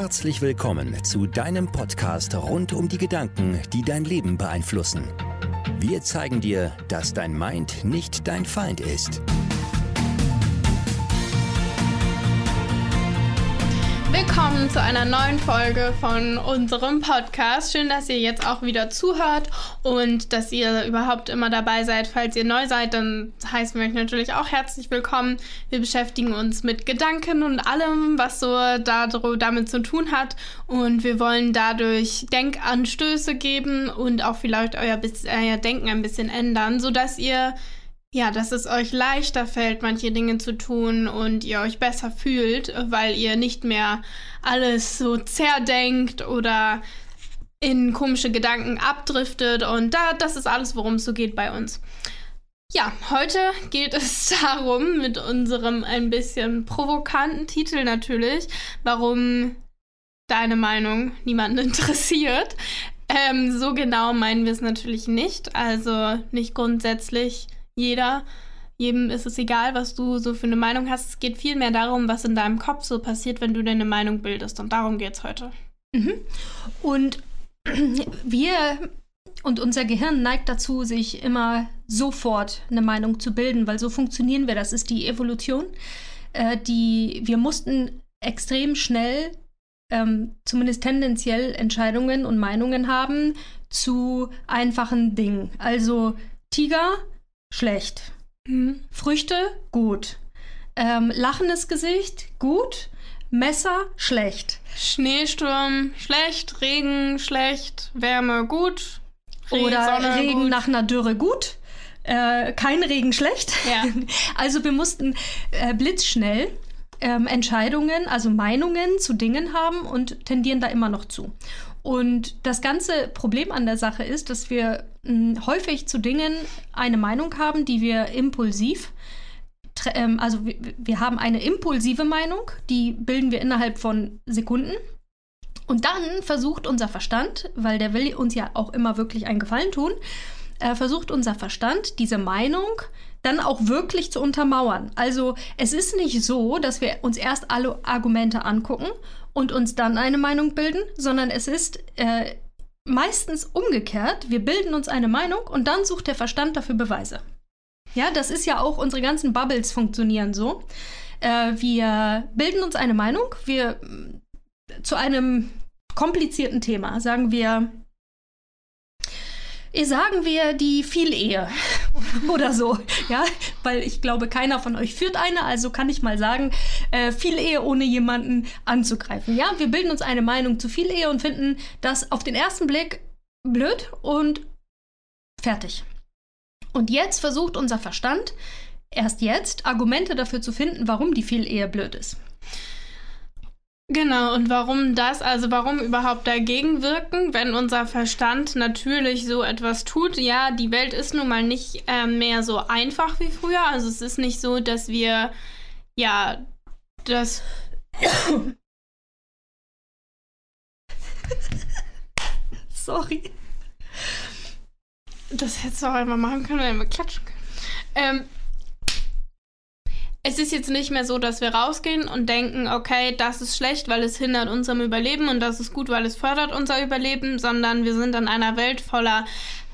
Herzlich willkommen zu deinem Podcast rund um die Gedanken, die dein Leben beeinflussen. Wir zeigen dir, dass dein Mind nicht dein Feind ist. Willkommen zu einer neuen Folge von unserem Podcast. Schön, dass ihr jetzt auch wieder zuhört und dass ihr überhaupt immer dabei seid. Falls ihr neu seid, dann heißen wir euch natürlich auch herzlich willkommen. Wir beschäftigen uns mit Gedanken und allem, was so damit zu tun hat. Und wir wollen dadurch Denkanstöße geben und auch vielleicht euer, Denken ein bisschen ändern, sodass ihr ja, dass es euch leichter fällt, manche Dinge zu tun und ihr euch besser fühlt, weil ihr nicht mehr alles so zerdenkt oder in komische Gedanken abdriftet und da, das ist alles, worum es so geht bei uns. Ja, heute geht es darum, mit unserem ein bisschen provokanten Titel natürlich, warum deine Meinung niemanden interessiert. Ähm, so genau meinen wir es natürlich nicht. Also nicht grundsätzlich jeder. Jedem ist es egal, was du so für eine Meinung hast. Es geht vielmehr darum, was in deinem Kopf so passiert, wenn du deine Meinung bildest. Und darum geht es heute. Mhm. Und wir und unser Gehirn neigt dazu, sich immer sofort eine Meinung zu bilden, weil so funktionieren wir. Das ist die Evolution. Äh, die, wir mussten extrem schnell, ähm, zumindest tendenziell, Entscheidungen und Meinungen haben zu einfachen Dingen. Also Tiger, schlecht. Mhm. Früchte, gut. Ähm, lachendes Gesicht, gut. Messer, schlecht. Schneesturm, schlecht. Regen, schlecht. Wärme, gut. Regen, Oder Sonne, Regen gut. nach einer Dürre, gut. Äh, kein Regen, schlecht. Ja. Also wir mussten äh, blitzschnell ähm, Entscheidungen, also Meinungen zu Dingen haben und tendieren da immer noch zu. Und das ganze Problem an der Sache ist, dass wir mh, hm, häufig zu Dingen eine Meinung haben, die wir impulsiv ähm, also wir, wir haben eine impulsive Meinung, die bilden wir innerhalb von Sekunden. Und dann versucht unser Verstand, weil der will uns ja auch immer wirklich einen Gefallen tun, äh, versucht unser Verstand, diese Meinung dann auch wirklich zu untermauern. Also es ist nicht so, dass wir uns erst alle Argumente angucken und uns dann eine Meinung bilden, sondern es ist äh, meistens umgekehrt. Wir bilden uns eine Meinung und dann sucht der Verstand dafür Beweise. Ja, das ist ja auch, unsere ganzen Bubbles funktionieren so. Äh, wir bilden uns eine Meinung, wir zu einem komplizierten Thema sagen wir, sagen wir die Vielehe oder so, ja, weil ich glaube, keiner von euch führt eine, also kann ich mal sagen, äh, Vielehe ohne jemanden anzugreifen. Ja, wir bilden uns eine Meinung zu Vielehe und finden das auf den ersten Blick blöd und fertig. Und jetzt versucht unser Verstand erst jetzt Argumente dafür zu finden, warum die Vielehe blöd ist. Genau, und warum das, also warum überhaupt dagegen wirken, wenn unser Verstand natürlich so etwas tut? Ja, die Welt ist nun mal nicht äh, mehr so einfach wie früher. Also es ist nicht so, dass wir, ja, das. Sorry. Das hättest du auch einmal machen können, wenn wir klatschen können. Ähm, es ist jetzt nicht mehr so, dass wir rausgehen und denken, okay, das ist schlecht, weil es hindert unserem Überleben und das ist gut, weil es fördert unser Überleben, sondern wir sind in einer Welt voller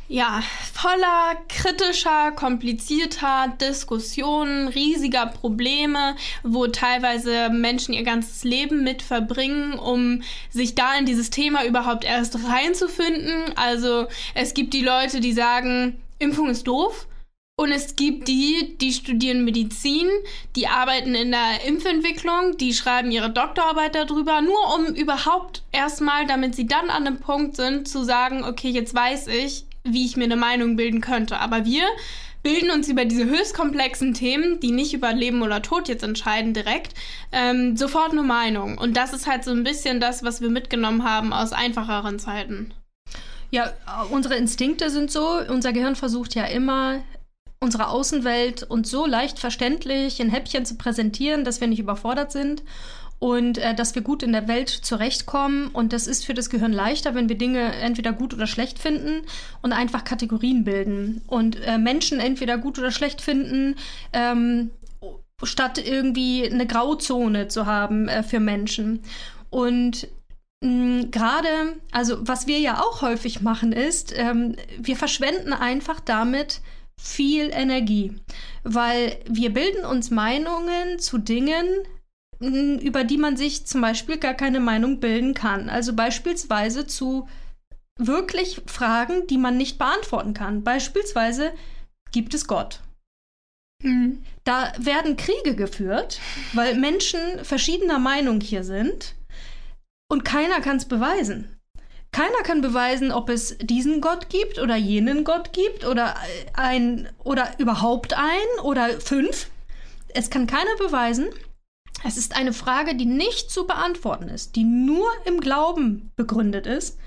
ja, voller kritischer, komplizierter Diskussionen, riesiger Probleme, wo teilweise Menschen ihr ganzes Leben mit verbringen, um sich da in dieses Thema überhaupt erst reinzufinden. Also es gibt die Leute, die sagen, Impfung ist doof. Und es gibt die, die studieren Medizin, die arbeiten in der Impfentwicklung, die schreiben ihre Doktorarbeit darüber, nur um überhaupt erstmal, damit sie dann an dem Punkt sind, zu sagen, okay, jetzt weiß ich, wie ich mir eine Meinung bilden könnte. Aber wir bilden uns über diese höchst komplexen Themen, die nicht über Leben oder Tod jetzt entscheiden direkt, ähm, sofort eine Meinung. Und das ist halt so ein bisschen das, was wir mitgenommen haben aus einfacheren Zeiten. Ja, unsere Instinkte sind so. Unser Gehirn versucht ja immer, unsere Außenwelt uns so leicht verständlich in Häppchen zu präsentieren, dass wir nicht überfordert sind und äh, dass wir gut in der Welt zurechtkommen. Und das ist für das Gehirn leichter, wenn wir Dinge entweder gut oder schlecht finden und einfach Kategorien bilden und äh, Menschen entweder gut oder schlecht finden. Ähm, statt irgendwie eine Grauzone zu haben äh, für Menschen. Und mm, gerade, also was wir ja auch häufig machen, ist, ähm, wir verschwenden einfach damit viel Energie, weil wir bilden uns Meinungen zu Dingen, über die man sich zum Beispiel gar keine Meinung bilden kann. Also beispielsweise zu wirklich Fragen, die man nicht beantworten kann. Beispielsweise, gibt es Gott? Mhm. Da werden Kriege geführt, weil Menschen verschiedener Meinung hier sind und keiner kann es beweisen. Keiner kann beweisen, ob es diesen Gott gibt oder jenen Gott gibt oder ein oder überhaupt ein oder fünf. Es kann keiner beweisen. Es ist eine Frage, die nicht zu beantworten ist, die nur im Glauben begründet ist.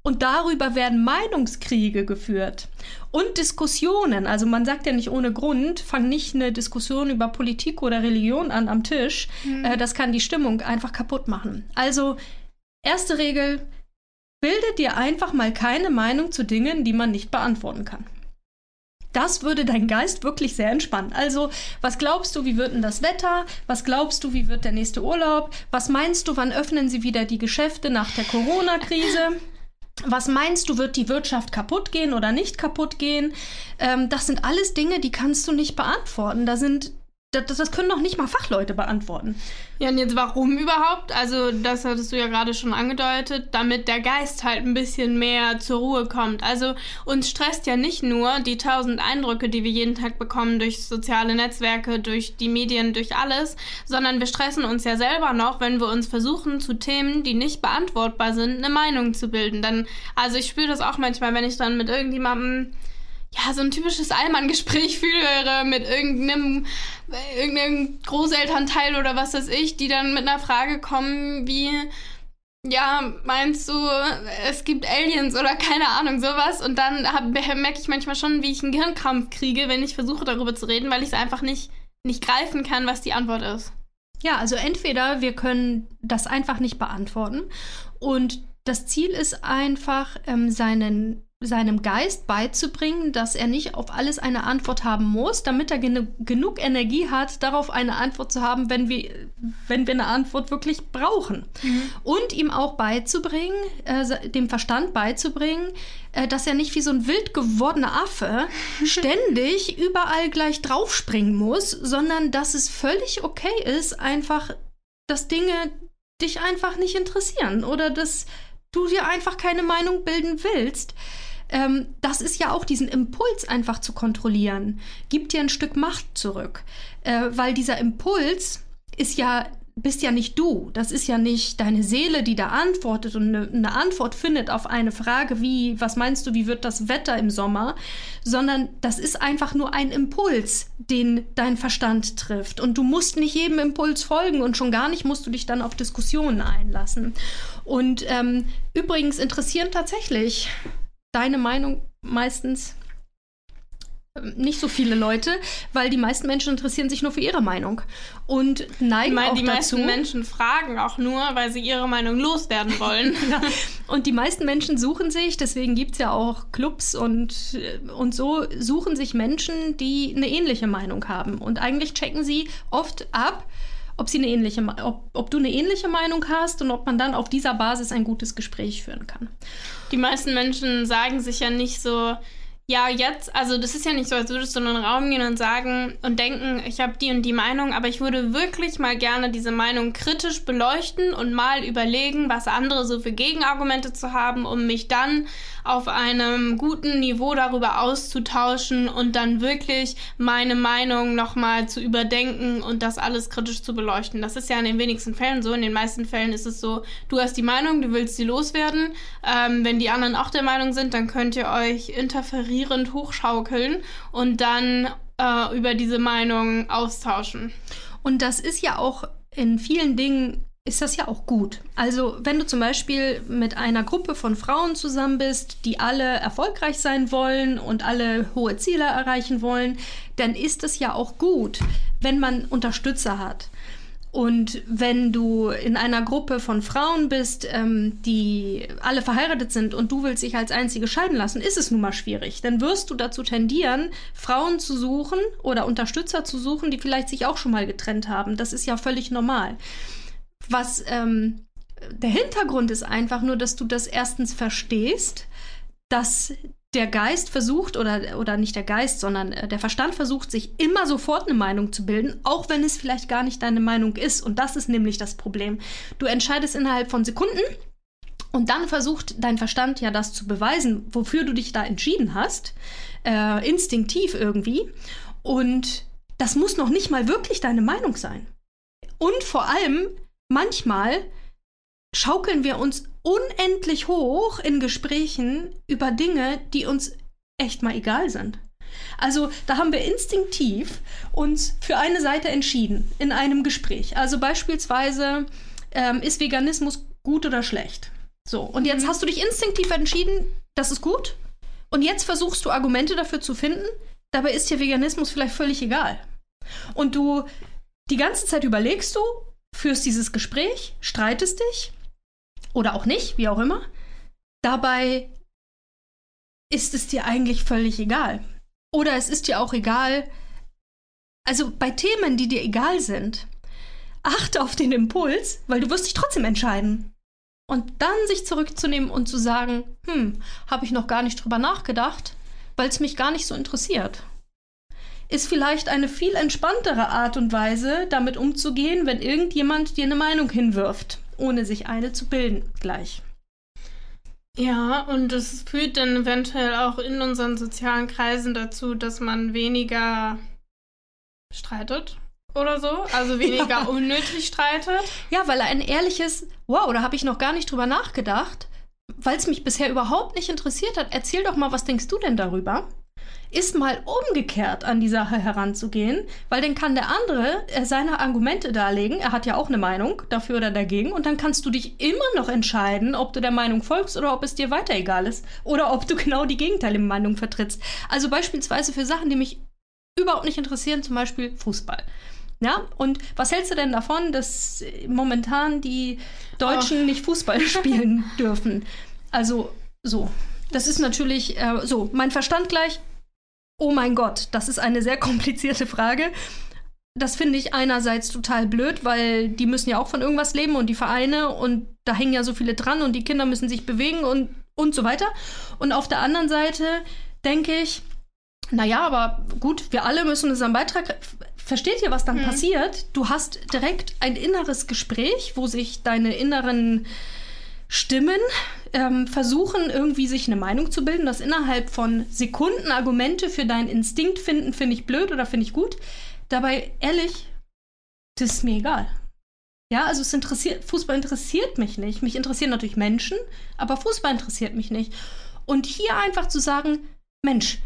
Und darüber werden Meinungskriege geführt und Diskussionen. Also man sagt ja nicht ohne Grund, fang nicht eine Diskussion über Politik oder Religion an am Tisch. Mhm. Äh, das kann die Stimmung einfach kaputt machen. Also erste Regel, bilde dir einfach mal keine Meinung zu Dingen, die man nicht beantworten kann. Das würde deinen Geist wirklich sehr entspannen. Also, was glaubst du, wie wird denn das Wetter? Was glaubst du, wie wird der nächste Urlaub? Was meinst du, wann öffnen sie wieder die Geschäfte nach der Corona-Krise? Was meinst du, wird die Wirtschaft kaputt gehen oder nicht kaputt gehen? Ähm, das sind alles Dinge, die kannst du nicht beantworten. Da sind das, das, können doch nicht mal Fachleute beantworten. Ja, und jetzt warum überhaupt? Also, das hattest du ja gerade schon angedeutet, damit der Geist halt ein bisschen mehr zur Ruhe kommt. Also, uns stresst ja nicht nur die tausend Eindrücke, die wir jeden Tag bekommen durch soziale Netzwerke, durch die Medien, durch alles, sondern wir stressen uns ja selber noch, wenn wir uns versuchen, zu Themen, die nicht beantwortbar sind, eine Meinung zu bilden. Dann, also ich spüre das auch manchmal, wenn ich dann mit irgendjemandem ja, so ein typisches Allmann-Gespräch führe mit irgendeinem, irgendeinem Großelternteil oder was weiß ich, die dann mit einer Frage kommen wie, ja, meinst du, es gibt Aliens oder keine Ahnung, sowas? Und dann merke ich manchmal schon, wie ich einen Gehirnkrampf kriege, wenn ich versuche, darüber zu reden, weil ich es einfach nicht, nicht greifen kann, was die Antwort ist. Ja, also entweder wir können das einfach nicht beantworten und das Ziel ist einfach, ähm, seinen seinem Geist beizubringen, dass er nicht auf alles eine Antwort haben muss, damit er genu genug Energie hat, darauf eine Antwort zu haben, wenn wir, wenn wir eine Antwort wirklich brauchen. Mhm. Und ihm auch beizubringen, äh, dem Verstand beizubringen, äh, dass er nicht wie so ein wild gewordener Affe ständig überall gleich draufspringen muss, sondern dass es völlig okay ist, einfach, dass Dinge dich einfach nicht interessieren oder dass du dir einfach keine Meinung bilden willst ähm, das ist ja auch diesen Impuls einfach zu kontrollieren, gibt dir ein Stück Macht zurück, äh, weil dieser Impuls ist ja bist ja nicht du. Das ist ja nicht deine Seele, die da antwortet und eine, eine, Antwort findet auf eine Frage wie, was meinst du, wie wird das Wetter im Sommer? Sondern das ist einfach nur ein Impuls, den dein Verstand trifft. Und du musst nicht jedem Impuls folgen und schon gar nicht musst du dich dann auf Diskussionen einlassen. Und ähm, übrigens interessieren tatsächlich deine Meinung meistens nicht so viele Leute, weil die meisten Menschen interessieren sich nur für ihre Meinung und neigen meine, auch die dazu. Die meisten Menschen fragen auch nur, weil sie ihre Meinung loswerden wollen. ja. Und die meisten Menschen suchen sich, deswegen gibt es ja auch Clubs und, äh, und so, suchen sich Menschen, die eine ähnliche Meinung haben. Und eigentlich checken sie oft ab, ob, sie eine ähnliche, ob, ob du eine ähnliche Meinung hast und ob man dann auf dieser Basis ein gutes Gespräch führen kann. Die meisten Menschen sagen sich ja nicht so, ja, jetzt, also das ist ja nicht so, als würdest du in einen Raum gehen und sagen und denken, ich habe die und die Meinung, aber ich würde wirklich mal gerne diese Meinung kritisch beleuchten und mal überlegen, was andere so für Gegenargumente zu haben, um mich dann auf einem guten Niveau darüber auszutauschen und dann wirklich meine Meinung nochmal zu überdenken und das alles kritisch zu beleuchten. Das ist ja in den wenigsten Fällen so. In den meisten Fällen ist es so, du hast die Meinung, du willst sie loswerden. Ähm, wenn die anderen auch der Meinung sind, dann könnt ihr euch interferierend hochschaukeln und dann äh, über diese Meinung austauschen. Und das ist ja auch in vielen Dingen ist das ja auch gut. Also wenn du zum Beispiel mit einer Gruppe von Frauen zusammen bist, die alle erfolgreich sein wollen und alle hohe Ziele erreichen wollen, dann ist es ja auch gut, wenn man Unterstützer hat. Und wenn du in einer Gruppe von Frauen bist, ähm, die alle verheiratet sind und du willst dich als Einzige scheiden lassen, ist es nun mal schwierig. Dann wirst du dazu tendieren, Frauen zu suchen oder Unterstützer zu suchen, die vielleicht sich auch schon mal getrennt haben. Das ist ja völlig normal. Was, ähm, der Hintergrund ist einfach nur, dass du das erstens verstehst, dass der Geist versucht, oder, oder nicht der Geist, sondern äh, der Verstand versucht, sich immer sofort eine Meinung zu bilden, auch wenn es vielleicht gar nicht deine Meinung ist. Und das ist nämlich das Problem. Du entscheidest innerhalb von Sekunden und dann versucht dein Verstand ja das zu beweisen, wofür du dich da entschieden hast, äh, instinktiv irgendwie. Und das muss noch nicht mal wirklich deine Meinung sein. Und vor allem, manchmal schaukeln wir uns unendlich hoch in Gesprächen über Dinge, die uns echt mal egal sind. Also da haben wir instinktiv uns für eine Seite entschieden in einem Gespräch. Also beispielsweise, ähm, ist Veganismus gut oder schlecht? So, und jetzt mhm. hast du dich instinktiv entschieden, das ist gut. Und jetzt versuchst du Argumente dafür zu finden. Dabei ist dir Veganismus vielleicht völlig egal. Und du die ganze Zeit überlegst du, führst dieses Gespräch, streitest dich oder auch nicht, wie auch immer. Dabei ist es dir eigentlich völlig egal. Oder es ist dir auch egal, also bei Themen, die dir egal sind, achte auf den Impuls, weil du wirst dich trotzdem entscheiden. Und dann sich zurückzunehmen und zu sagen, hm, habe ich noch gar nicht drüber nachgedacht, weil es mich gar nicht so interessiert. Ist vielleicht eine viel entspanntere Art und Weise, damit umzugehen, wenn irgendjemand dir eine Meinung hinwirft ohne sich eine zu bilden gleich. Ja, und es führt dann eventuell auch in unseren sozialen Kreisen dazu, dass man weniger streitet oder so, also weniger ja. unnötig streitet. Ja, weil ein ehrliches, wow, da habe ich noch gar nicht drüber nachgedacht, weil es mich bisher überhaupt nicht interessiert hat. Erzähl doch mal, was denkst du denn darüber? Ist mal umgekehrt an die Sache heranzugehen, weil dann kann der andere äh, seine Argumente darlegen. Er hat ja auch eine Meinung dafür oder dagegen und dann kannst du dich immer noch entscheiden, ob du der Meinung folgst oder ob es dir weiter egal ist oder ob du genau die gegenteilige Meinung vertrittst. Also beispielsweise für Sachen, die mich überhaupt nicht interessieren, zum Beispiel Fußball. Ja, und was hältst du denn davon, dass momentan die Deutschen oh. nicht Fußball spielen dürfen? Also so. Das ist natürlich äh, so, mein Verstand gleich, Oh mein Gott, das ist eine sehr komplizierte Frage. Das finde ich einerseits total blöd, weil die müssen ja auch von irgendwas leben und die Vereine und da hängen ja so viele dran und die Kinder müssen sich bewegen und, und so weiter. Und auf der anderen Seite denke ich, naja, aber gut, wir alle müssen unseren Beitrag. Versteht ihr, was dann hm. passiert? Du hast direkt ein inneres Gespräch, wo sich deine inneren Stimmen ähm, versuchen, irgendwie sich eine Meinung zu bilden, das innerhalb von Sekunden Argumente für deinen Instinkt finden, finde ich blöd oder finde ich gut. Dabei, ehrlich, das ist mir egal. Ja, also es interessiert, Fußball interessiert mich nicht. Mich interessieren natürlich Menschen, aber Fußball interessiert mich nicht. Und hier einfach zu sagen, Mensch,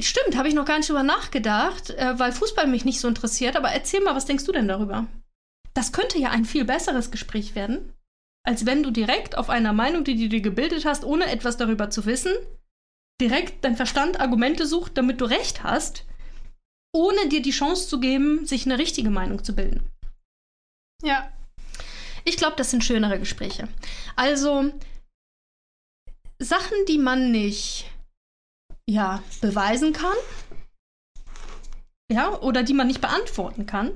stimmt, habe ich noch gar nicht drüber nachgedacht, äh, weil Fußball mich nicht so interessiert, aber erzähl mal, was denkst du denn darüber? Das könnte ja ein viel besseres Gespräch werden, als wenn du direkt auf einer Meinung, die du dir gebildet hast, ohne etwas darüber zu wissen, direkt dein Verstand Argumente sucht, damit du recht hast, ohne dir die Chance zu geben, sich eine richtige Meinung zu bilden. Ja. Ich glaube, das sind schönere Gespräche. Also Sachen, die man nicht ja, beweisen kann, ja, oder die man nicht beantworten kann,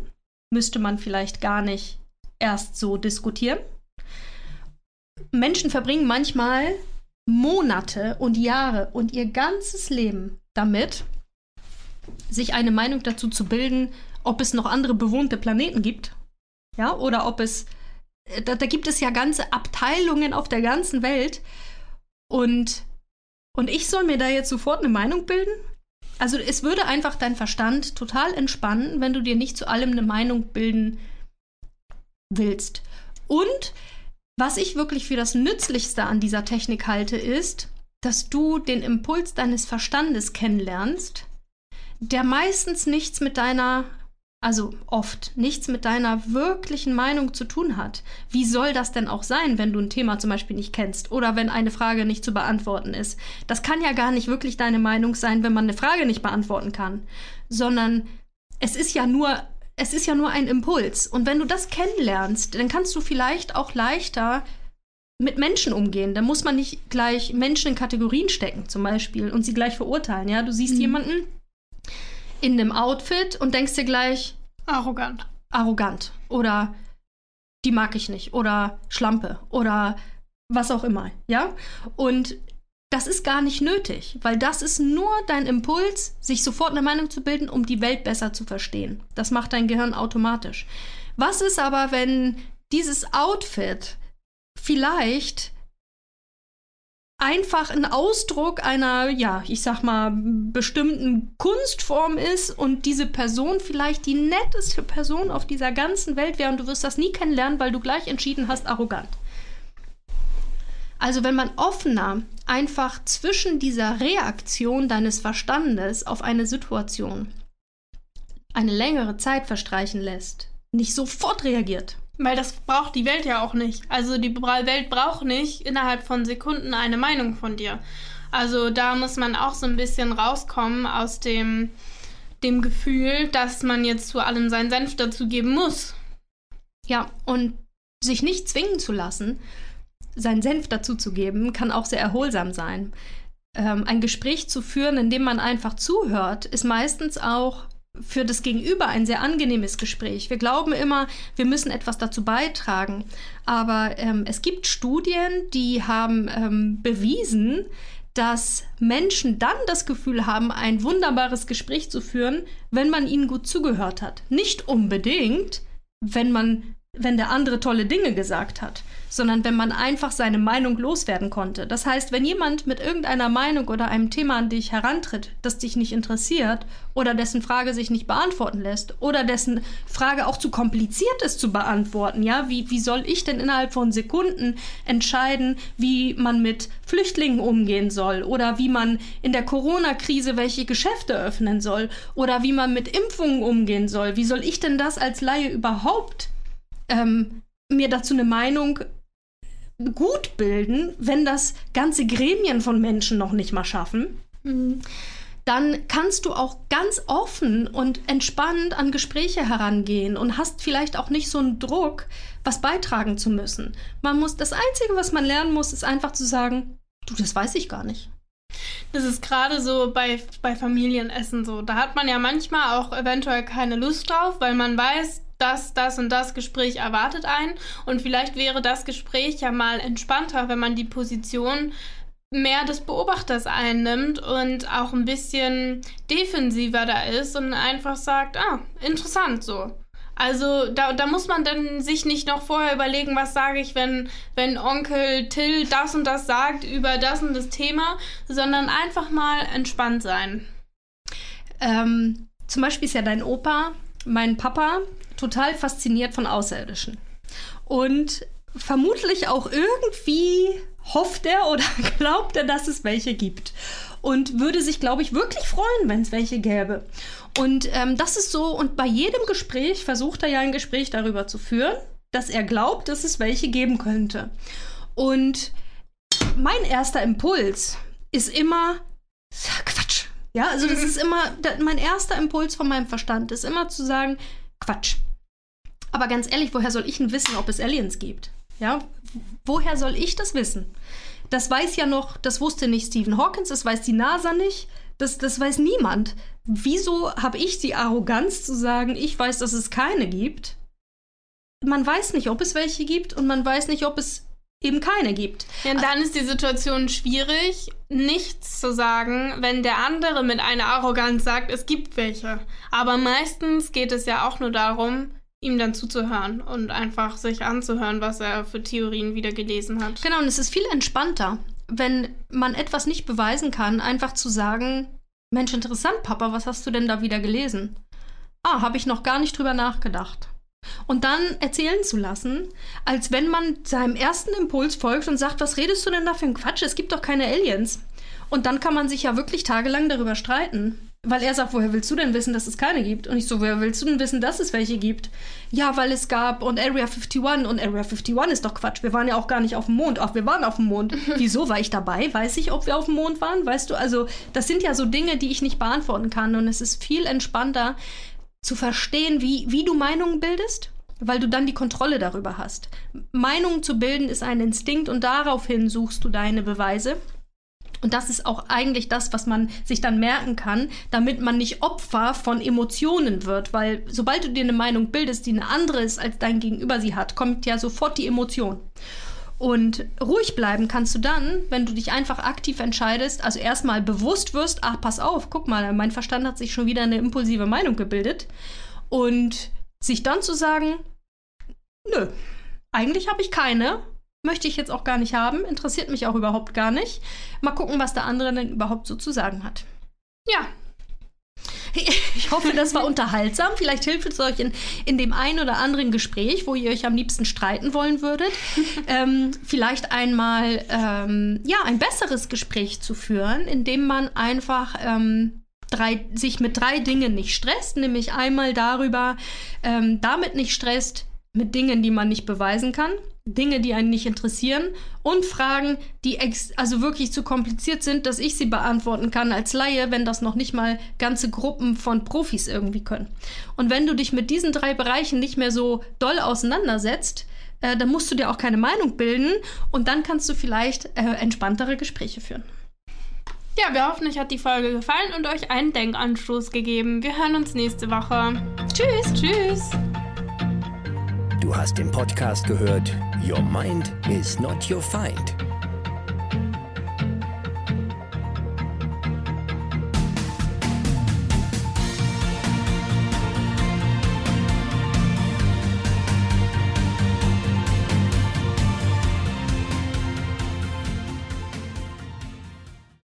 müsste man vielleicht gar nicht erst so diskutieren. Menschen verbringen manchmal Monate und Jahre und ihr ganzes Leben damit, sich eine Meinung dazu zu bilden, ob es noch andere bewohnte Planeten gibt. Ja, oder ob es. Äh, da, da gibt es ja ganze Abteilungen auf der ganzen Welt. Und, und ich soll mir da jetzt sofort eine Meinung bilden? Also es würde einfach dein Verstand total entspannen, wenn du dir nicht zu allem eine Meinung bilden willst. Und was ich wirklich für das Nützlichste an dieser Technik halte, ist, dass du den Impuls deines Verstandes kennenlernst, der meistens nichts mit deiner, also oft nichts mit deiner wirklichen Meinung zu tun hat. Wie soll das denn auch sein, wenn du ein Thema zum Beispiel nicht kennst oder wenn eine Frage nicht zu beantworten ist? Das kann ja gar nicht wirklich deine Meinung sein, wenn man eine Frage nicht beantworten kann, sondern es ist ja nur es ist ja nur ein Impuls. Und wenn du das kennenlernst, dann kannst du vielleicht auch leichter mit Menschen umgehen. Da muss man nicht gleich Menschen in Kategorien stecken, zum Beispiel, und sie gleich verurteilen. Ja, du siehst mhm. jemanden in einem Outfit und denkst dir gleich arrogant. Arrogant. Oder die mag ich nicht oder Schlampe oder was auch immer, ja? Und das ist gar nicht nötig, weil das ist nur dein Impuls, sich sofort eine Meinung zu bilden, um die Welt besser zu verstehen. Das macht dein Gehirn automatisch. Was ist aber, wenn dieses Outfit vielleicht einfach ein Ausdruck einer, ja, ich sag mal, bestimmten Kunstform ist und diese Person vielleicht die netteste Person auf dieser ganzen Welt wäre und du wirst das nie kennenlernen, weil du gleich entschieden hast, arrogant. Also wenn man offener einfach zwischen dieser Reaktion deines Verstandes auf eine Situation eine längere Zeit verstreichen lässt, nicht sofort reagiert, weil das braucht die Welt ja auch nicht. Also die Welt braucht nicht innerhalb von Sekunden eine Meinung von dir. Also da muss man auch so ein bisschen rauskommen aus dem, dem Gefühl, dass man jetzt zu allem seinen Senf dazugeben muss. Ja, und sich nicht zwingen zu lassen, seinen Senf dazuzugeben, kann auch sehr erholsam sein. Ähm, ein Gespräch zu führen, in dem man einfach zuhört, ist meistens auch für das Gegenüber ein sehr angenehmes Gespräch. Wir glauben immer, wir müssen etwas dazu beitragen. Aber ähm, es gibt Studien, die haben ähm, bewiesen, dass Menschen dann das Gefühl haben, ein wunderbares Gespräch zu führen, wenn man ihnen gut zugehört hat. Nicht unbedingt, wenn man wenn der andere tolle Dinge gesagt hat, sondern wenn man einfach seine Meinung loswerden konnte. Das heißt, wenn jemand mit irgendeiner Meinung oder einem Thema an dich herantritt, das dich nicht interessiert oder dessen Frage sich nicht beantworten lässt oder dessen Frage auch zu kompliziert ist zu beantworten, ja, wie, wie soll ich denn innerhalb von Sekunden entscheiden, wie man mit Flüchtlingen umgehen soll oder wie man in der Corona-Krise welche Geschäfte öffnen soll oder wie man mit Impfungen umgehen soll? Wie soll ich denn das als Laie überhaupt ähm, mir dazu eine Meinung gut bilden, wenn das ganze Gremien von Menschen noch nicht mal schaffen. Mhm. Dann kannst du auch ganz offen und entspannt an Gespräche herangehen und hast vielleicht auch nicht so einen Druck, was beitragen zu müssen. Man muss, das Einzige, was man lernen muss, ist einfach zu sagen, du, das weiß ich gar nicht. Das ist gerade so bei, bei Familienessen so. Da hat man ja manchmal auch eventuell keine Lust drauf, weil man weiß, das, das und das Gespräch erwartet einen. Und vielleicht wäre das Gespräch ja mal entspannter, wenn man die Position mehr des Beobachters einnimmt und auch ein bisschen defensiver da ist und einfach sagt, ah, interessant so. Also da, da muss man dann sich nicht noch vorher überlegen, was sage ich, wenn, wenn Onkel Till das und das sagt über das und das Thema, sondern einfach mal entspannt sein. Ähm, zum Beispiel ist ja dein Opa, mein Papa, total fasziniert von Außerirdischen. Und vermutlich auch irgendwie hofft er oder glaubt er, dass es welche gibt. Und würde sich, glaube ich, wirklich freuen, wenn es welche gäbe. Und ähm, das ist so, und bei jedem Gespräch versucht er ja ein Gespräch darüber zu führen, dass er glaubt, dass es welche geben könnte. Und mein erster Impuls ist immer. Ja, also das ist immer, mein erster Impuls von meinem Verstand ist immer zu sagen, Quatsch. Aber ganz ehrlich, woher soll ich denn wissen, ob es Aliens gibt? Ja, woher soll ich das wissen? Das weiß ja noch, das wusste nicht Stephen Hawkins, das weiß die NASA nicht, das, das weiß niemand. Wieso habe ich die Arroganz zu sagen, ich weiß, dass es keine gibt? Man weiß nicht, ob es welche gibt und man weiß nicht, ob es eben keine gibt. Ja, und dann ist die Situation schwierig, nichts zu sagen, wenn der andere mit einer Arroganz sagt, es gibt welche. Aber meistens geht es ja auch nur darum, ihm dann zuzuhören und einfach sich anzuhören, was er für Theorien wieder gelesen hat. Genau, und es ist viel entspannter, wenn man etwas nicht beweisen kann, einfach zu sagen, Mensch, interessant, Papa, was hast du denn da wieder gelesen? Ah, habe ich noch gar nicht drüber nachgedacht. Und dann erzählen zu lassen, als wenn man seinem ersten Impuls folgt und sagt, was redest du denn da für ein Quatsch? Es gibt doch keine Aliens. Und dann kann man sich ja wirklich tagelang darüber streiten. Weil er sagt, woher willst du denn wissen, dass es keine gibt? Und ich so, woher willst du denn wissen, dass es welche gibt? Ja, weil es gab und Area 51 und Area 51 ist doch Quatsch. Wir waren ja auch gar nicht auf dem Mond. Ach, wir waren auf dem Mond. Wieso war ich dabei? Weiß ich, ob wir auf dem Mond waren? Weißt du, also das sind ja so Dinge, die ich nicht beantworten kann. Und es ist viel entspannter zu verstehen, wie, wie du Meinungen bildest weil du dann die Kontrolle darüber hast. Meinungen zu bilden ist ein Instinkt und daraufhin suchst du deine Beweise. Und das ist auch eigentlich das, was man sich dann merken kann, damit man nicht Opfer von Emotionen wird. Weil sobald du dir eine Meinung bildest, die eine andere ist, als dein Gegenüber sie hat, kommt ja sofort die Emotion. Und ruhig bleiben kannst du dann, wenn du dich einfach aktiv entscheidest, also erstmal bewusst wirst, ach, pass auf, guck mal, mein Verstand hat sich schon wieder eine impulsive Meinung gebildet. Und sich dann zu sagen, nö, eigentlich habe ich keine, möchte ich jetzt auch gar nicht haben, interessiert mich auch überhaupt gar nicht. Mal gucken, was der andere denn überhaupt so zu sagen hat. Ja. Ich hoffe, das war unterhaltsam. Vielleicht hilft es euch in, in dem einen oder anderen Gespräch, wo ihr euch am liebsten streiten wollen würdet, ähm, vielleicht einmal ähm, ja, ein besseres Gespräch zu führen, indem man einfach ähm, drei, sich mit drei Dingen nicht stresst, nämlich einmal darüber, ähm, damit nicht stresst, mit Dingen, die man nicht beweisen kann, Dinge, die einen nicht interessieren und Fragen, die also wirklich zu kompliziert sind, dass ich sie beantworten kann als Laie, wenn das noch nicht mal ganze Gruppen von Profis irgendwie können. Und wenn du dich mit diesen drei Bereichen nicht mehr so doll auseinandersetzt, äh, dann musst du dir auch keine Meinung bilden und dann kannst du vielleicht äh, entspanntere Gespräche führen. Ja, wir hoffen, euch hat die Folge gefallen und euch einen Denkanstoß gegeben. Wir hören uns nächste Woche. Tschüss. Tschüss. Du hast den Podcast gehört Your Mind is not your find